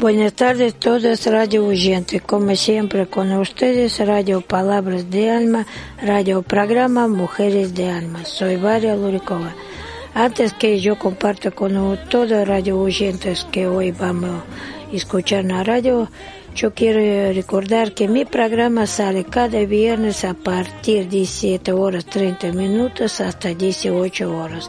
Buenas tardes todos radio oyentes, como siempre con ustedes Radio Palabras de Alma, Radio Programa Mujeres de Alma. Soy Varia Lurikova. Antes que yo comparto con todos radio oyentes que hoy vamos a escuchar la radio, yo quiero recordar que mi programa sale cada viernes a partir de 17 horas 30 minutos hasta 18 horas.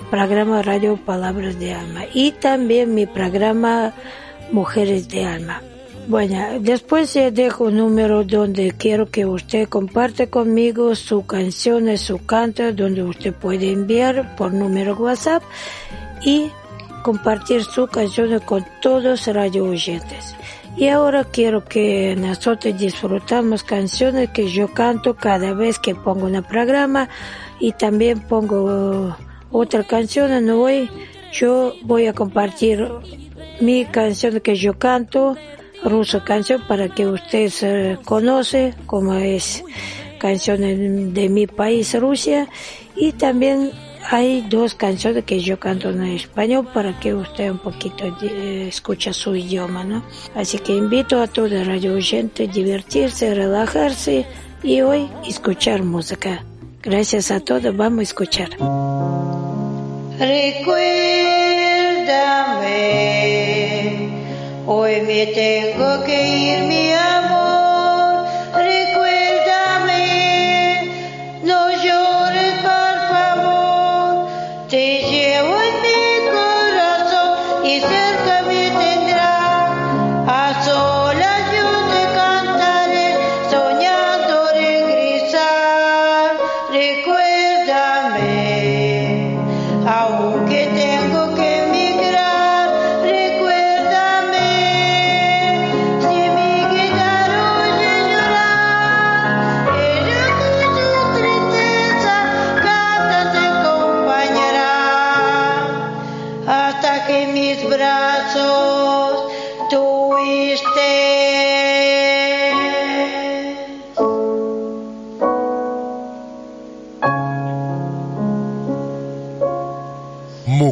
programa Radio Palabras de Alma y también mi programa Mujeres de Alma. Bueno, después dejo un número donde quiero que usted comparte conmigo su canción, su canto, donde usted puede enviar por número WhatsApp y compartir su canción con todos radio oyentes. Y ahora quiero que nosotros disfrutamos canciones que yo canto cada vez que pongo un programa y también pongo otra canción. Hoy yo voy a compartir mi canción que yo canto, ruso canción, para que ustedes eh, conoce como es canción de mi país, Rusia, y también hay dos canciones que yo canto en español para que usted un poquito eh, escuche su idioma, ¿no? Así que invito a todo radio oyente a divertirse, relajarse y hoy escuchar música. Gracias a todos, vamos a escuchar. Recuérdame, hoy me tengo que ir, mi amor.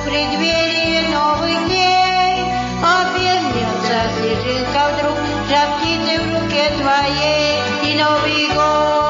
вокруг преддверие новых дней, Обернется снежинка вдруг, жар птицы в руке твоей, И Новый год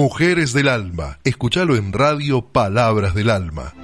Mujeres del Alma. Escúchalo en Radio Palabras del Alma.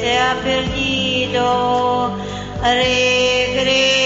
se ha perdido. Regresa.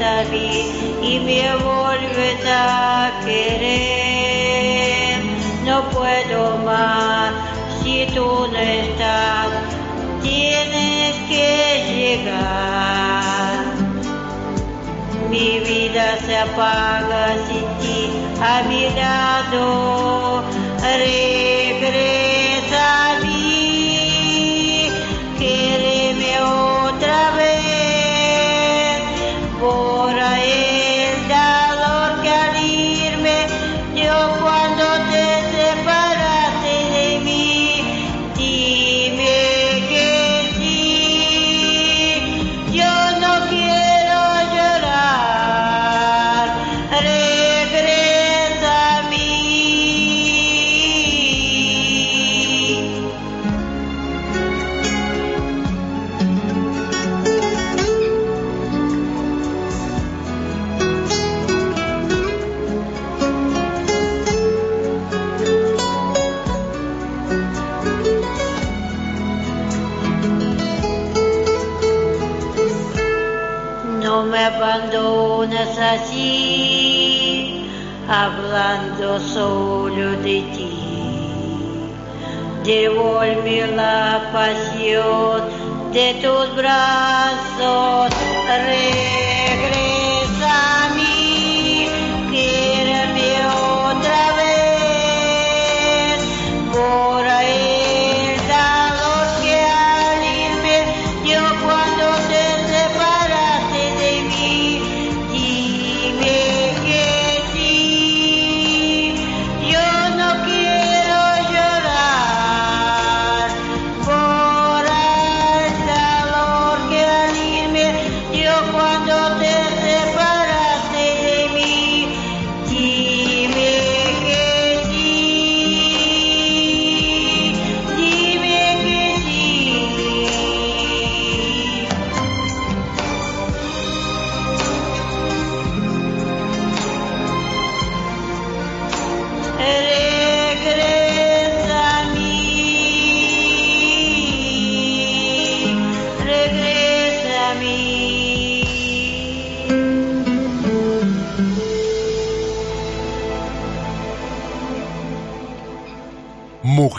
y me vuelves a querer. No puedo más si tú no estás, tienes que llegar. Mi vida se apaga sin ti a mi lado. Regres soul de ti. Devuelve la pasión de tus brazos. Rey. What?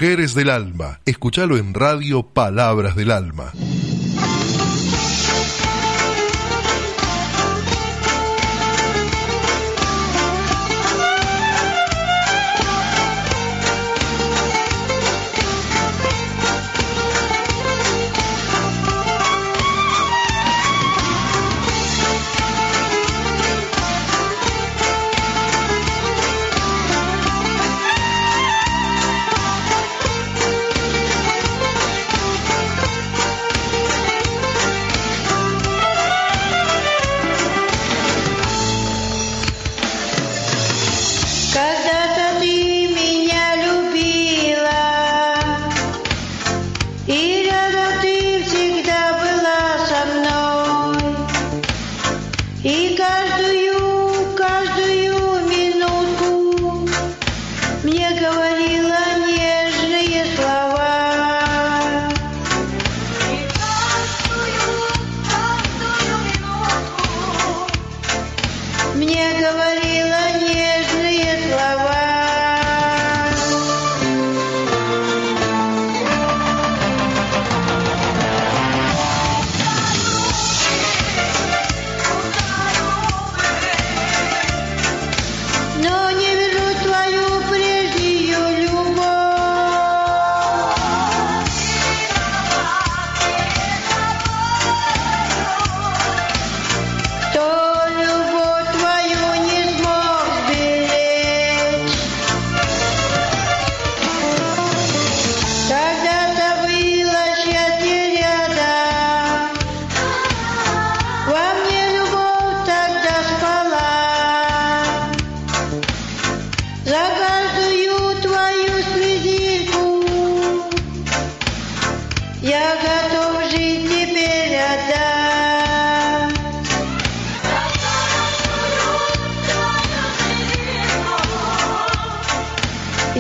Mujeres del Alma. Escúchalo en Radio Palabras del Alma.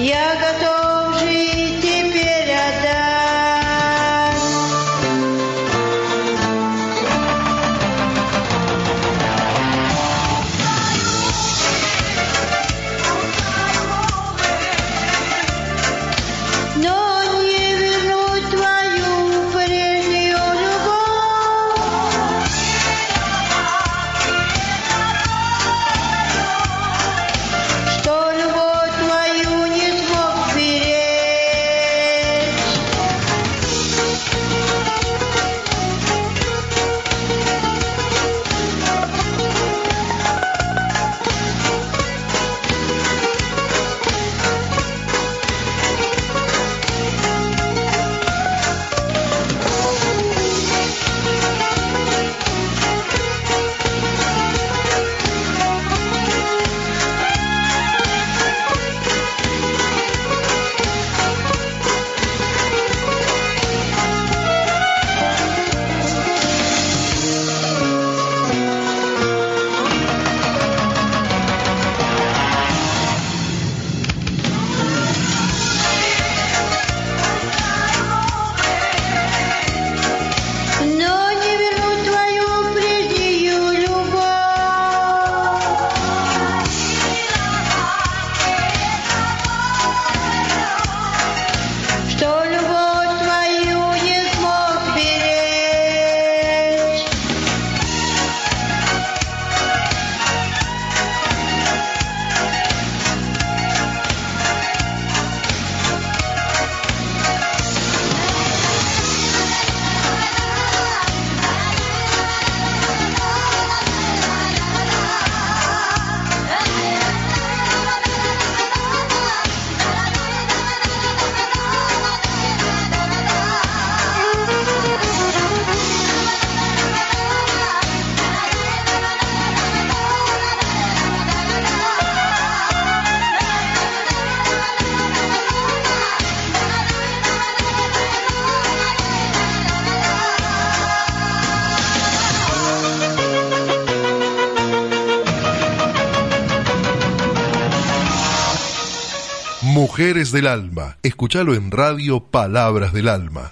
Я готов жить. Mujeres del Alma. Escúchalo en Radio Palabras del Alma.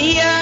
Yeah.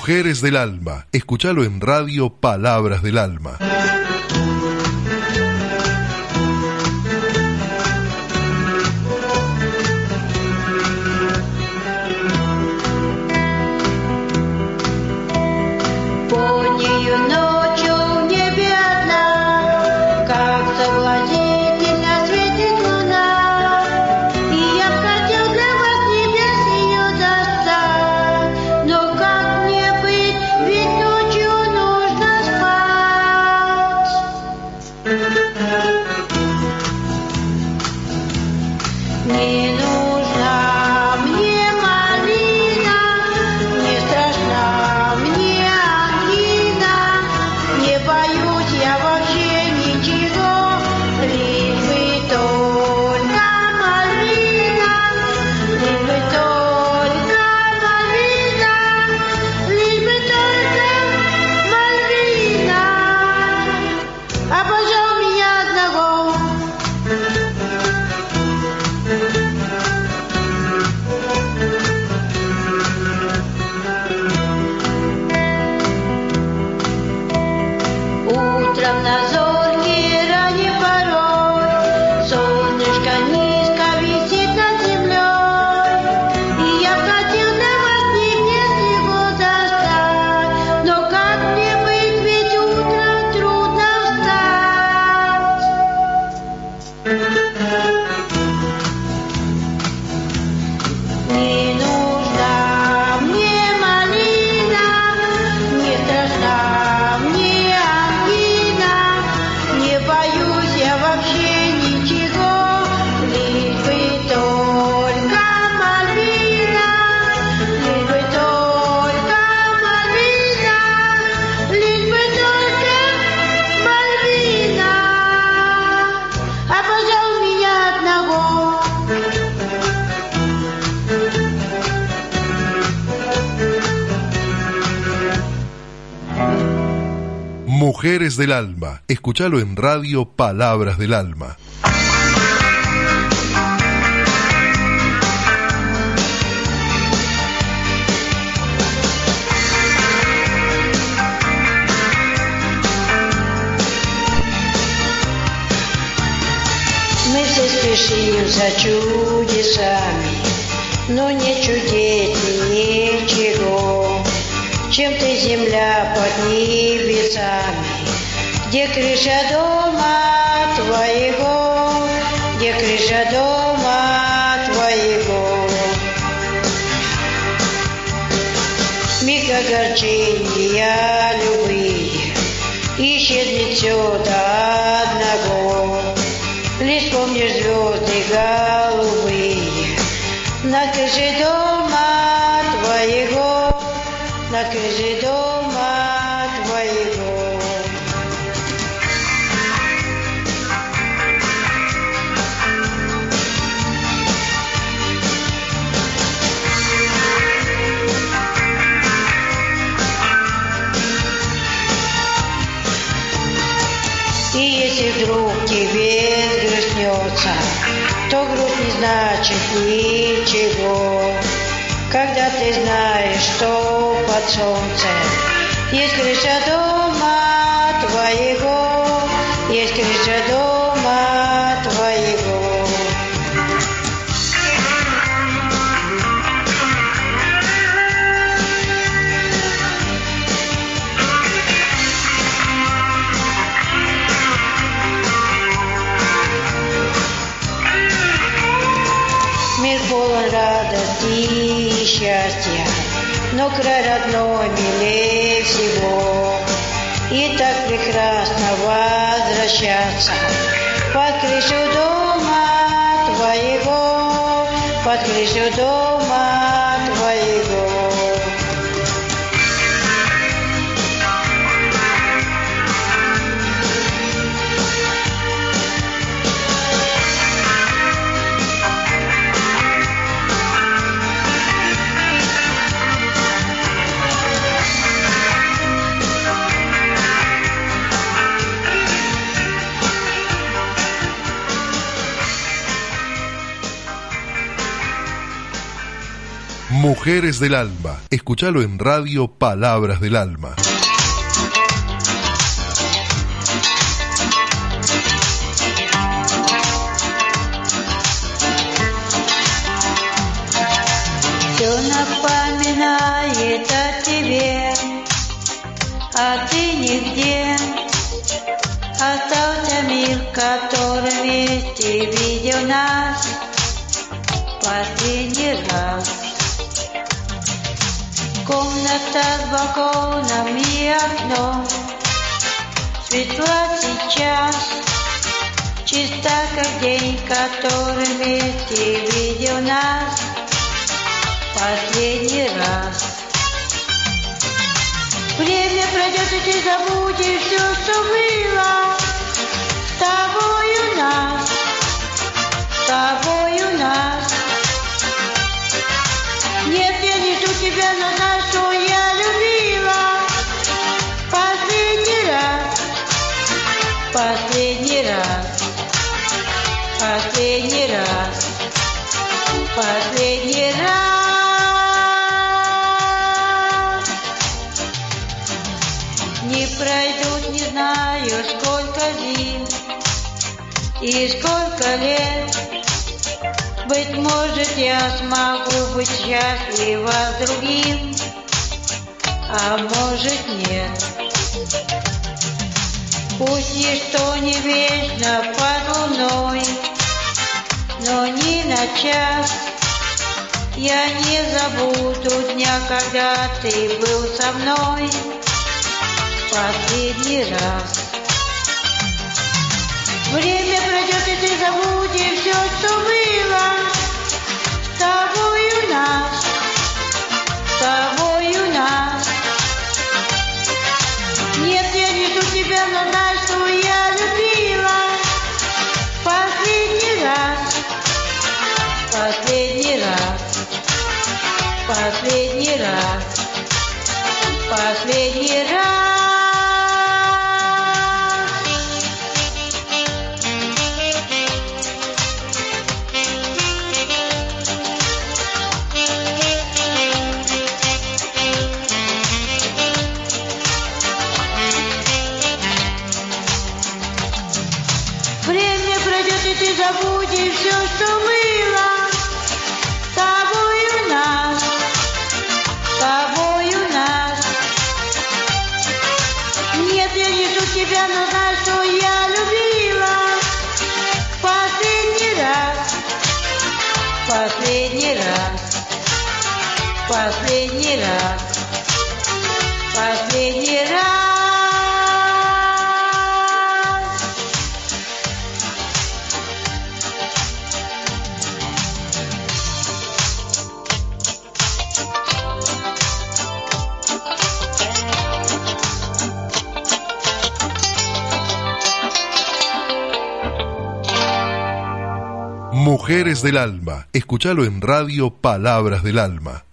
Mujeres del Alma. Escúchalo en Radio Palabras del Alma. Mujeres del Alma. Escúchalo en Radio Palabras del Alma. Мы все спешим за чудесами, но не чудить ничего. Чем ты земля под небесами, где крыша дома твоего, где крыша дома твоего. Миг огорчения любви исчезнет все, да, значит ничего. Когда ты знаешь, что под солнцем есть крыша дома твоего, есть крыша дома счастья, но край родной милее всего. И так прекрасно возвращаться под крышу дома твоего, под крышу дома Mujeres del Alma. Escúchalo en Radio Palabras del Alma. Все напоминает о тебе, а ты нигде. Остался мир, который вместе видел нас последний раз. Комната с балконом и окном Светла сейчас. Чиста, как день, который вместе видел нас. Последний раз. Время пройдет, и ты забудешь все, что было С тобой у нас С тобой у нас. Нет, я не жду тебя, но последний раз. Не пройдут, не знаю, сколько зим И сколько лет. Быть может, я смогу быть счастлива с другим, а может нет. Пусть ничто не вечно под луной, но ни на час я не забуду дня, когда ты был со мной последний раз. Время пройдет, и ты забудешь тебя, но знаю, что я любила последний раз, последний раз, последний раз, последний раз. Mujeres del Alma. Escúchalo en Radio Palabras del Alma.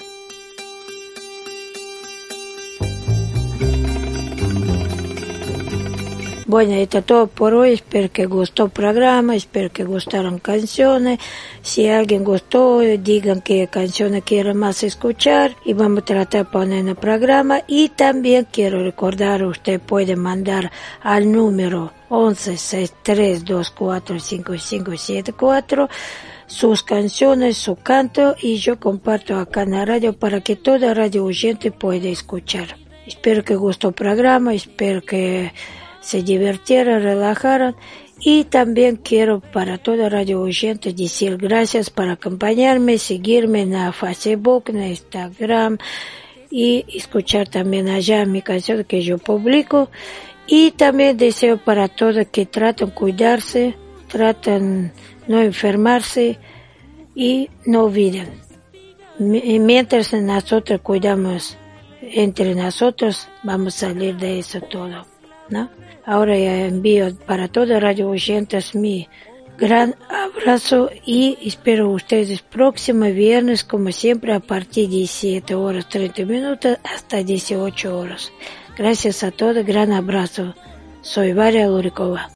Bueno, esto todo por hoy. Espero que gustó el programa, espero que gustaron canciones. Si alguien gustó, digan qué canciones quieren más escuchar y vamos a tratar de poner en el programa. Y también quiero recordar, usted puede mandar al número 1163245574 sus canciones, su canto y yo comparto acá en la radio para que toda radio oyente pueda escuchar. Espero que gustó el programa, espero que se divirtieron, relajaron y también quiero para toda radio oyente decir gracias por acompañarme, seguirme en Facebook, en Instagram y escuchar también allá mi canción que yo publico y también deseo para todos que traten cuidarse, traten no enfermarse y no olviden. Mientras nosotros cuidamos entre nosotros, vamos a salir de eso todo, ¿no? Ahora envío para toda Radio Oyentes mi gran abrazo y espero ustedes próximo viernes, como siempre, a partir de 17 horas 30 minutos hasta 18 horas. Gracias a todos, gran abrazo. Soy Varia Lurikova.